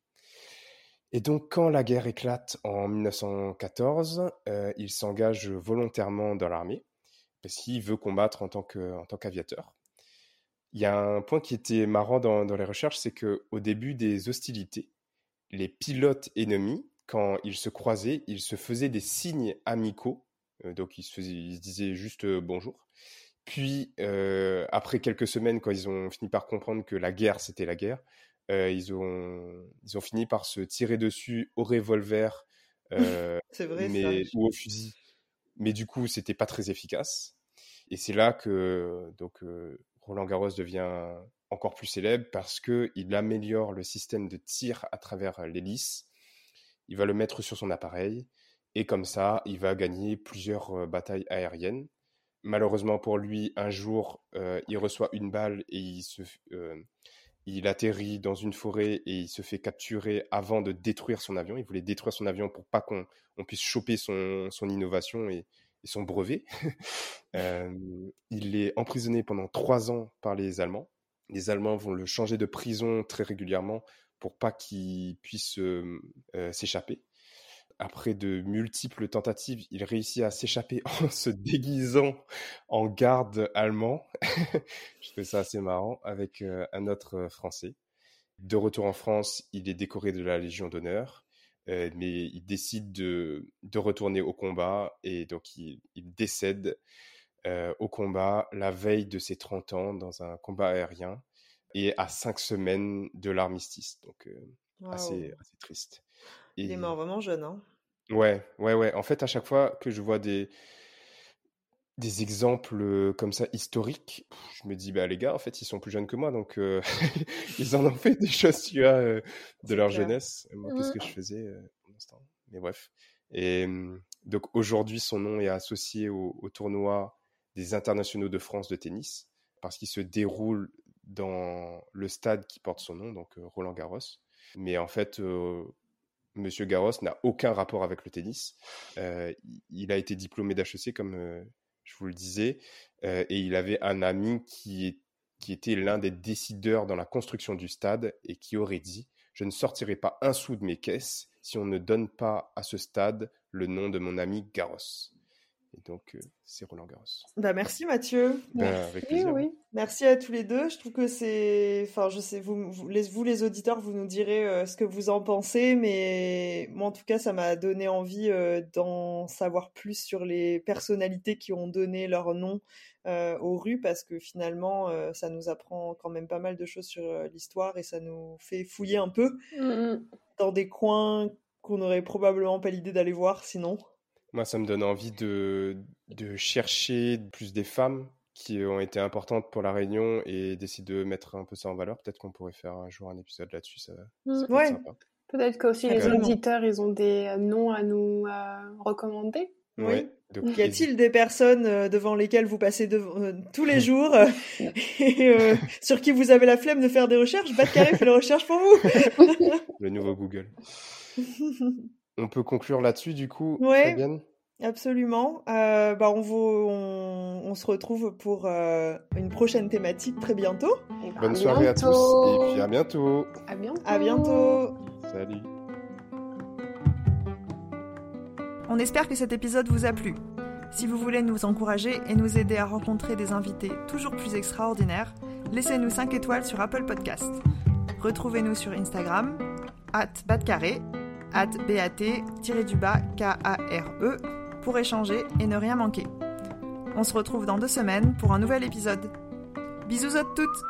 Et donc, quand la guerre éclate en 1914, il s'engage volontairement dans l'armée parce qu'il veut combattre en tant qu'aviateur. Il y a un point qui était marrant dans, les recherches, c'est qu'au début des hostilités, les pilotes ennemis, quand ils se croisaient, ils se faisaient des signes amicaux, euh, donc ils se, disaient juste euh, bonjour. Puis, euh, après quelques semaines, quand ils ont fini par comprendre que la guerre, c'était la guerre, ils, ont, ils ont fini par se tirer dessus au revolver vrai, mais, ou au fusil mais du coup, c'était pas très efficace. Et c'est là que donc euh, Roland Garros devient encore plus célèbre parce que il améliore le système de tir à travers l'hélice. Il va le mettre sur son appareil et comme ça, il va gagner plusieurs euh, batailles aériennes. Malheureusement pour lui, un jour, euh, il reçoit une balle et il se, il atterrit dans une forêt et il se fait capturer avant de détruire son avion. Il voulait détruire son avion pour pas qu'on puisse choper son, innovation et, son brevet. il est emprisonné pendant trois ans par les Allemands. Les Allemands vont le changer de prison très régulièrement pour pas qu'il puisse s'échapper après de multiples tentatives, il réussit à s'échapper en se déguisant en garde allemand. Je trouve ça assez marrant avec euh, un autre euh, Français. De retour en France, il est décoré de la Légion d'honneur, euh, mais il décide de, de, retourner au combat et donc il, décède au combat la veille de ses 30 ans dans un combat aérien et à cinq semaines de l'armistice. Donc assez, assez triste. Il est mort vraiment jeune, hein Ouais, ouais, ouais. En fait, à chaque fois que je vois des, des exemples comme ça historiques, je me dis, bah les gars, en fait, ils sont plus jeunes que moi, donc ils en ont fait des choses, tu vois, de leur jeunesse. Moi, qu'est-ce que je faisais pour l'instant Mais bref. Et mmh, donc aujourd'hui, son nom est associé au, au, tournoi des internationaux de France de tennis, parce qu'il se déroule dans le stade qui porte son nom, donc Roland Garros. Mais en fait, Monsieur Garros n'a aucun rapport avec le tennis. Euh, il a été diplômé d'HEC, comme euh, je vous le disais, euh, et il avait un ami qui, qui était l'un des décideurs dans la construction du stade et qui aurait dit Je ne sortirai pas un sou de mes caisses si on ne donne pas à ce stade le nom de mon ami Garros. Et donc, euh, c'est Roland Garros. Bah, merci Mathieu. Bah, avec plaisir. Oui. Merci à tous les deux. Je trouve que c'est. Enfin, je sais, vous, vous, les, vous, les auditeurs, vous nous direz euh, ce que vous en pensez, mais moi, en tout cas, ça m'a donné envie euh, d'en savoir plus sur les personnalités qui ont donné leur nom aux rues, parce que finalement, ça nous apprend quand même pas mal de choses sur l'histoire et ça nous fait fouiller un peu mmh, mmh. dans des coins qu'on n'aurait probablement pas l'idée d'aller voir sinon. Moi, ça me donne envie de, de chercher plus des femmes qui ont été importantes pour la Réunion et d'essayer de mettre un peu ça en valeur. Peut-être qu'on pourrait faire un jour un épisode là-dessus. Ça, mmh. peut ouais. Peut-être qu'aussi les auditeurs, ils ont des euh, noms à nous euh, recommander. Oui. y a-t-il des personnes euh, devant lesquelles vous passez tous les jours et sur qui vous avez la flemme de faire des recherches? Bad Carré fait les recherches pour vous. Le nouveau Google. On peut conclure là-dessus, du coup, Oui, Absolument. Euh, bah on, on, se retrouve pour euh, une prochaine thématique très bientôt. Eh ben, Bonne soirée à tous et puis à bientôt. À bientôt. À bientôt. Salut. On espère que cet épisode vous a plu. Si vous voulez nous encourager et nous aider à rencontrer des invités toujours plus extraordinaires, laissez-nous 5 étoiles sur Apple Podcast. Retrouvez-nous sur Instagram, at badcarré at bat-du-bas K-A-R-E pour échanger et ne rien manquer. On se retrouve dans deux semaines pour un nouvel épisode. Bisous à toutes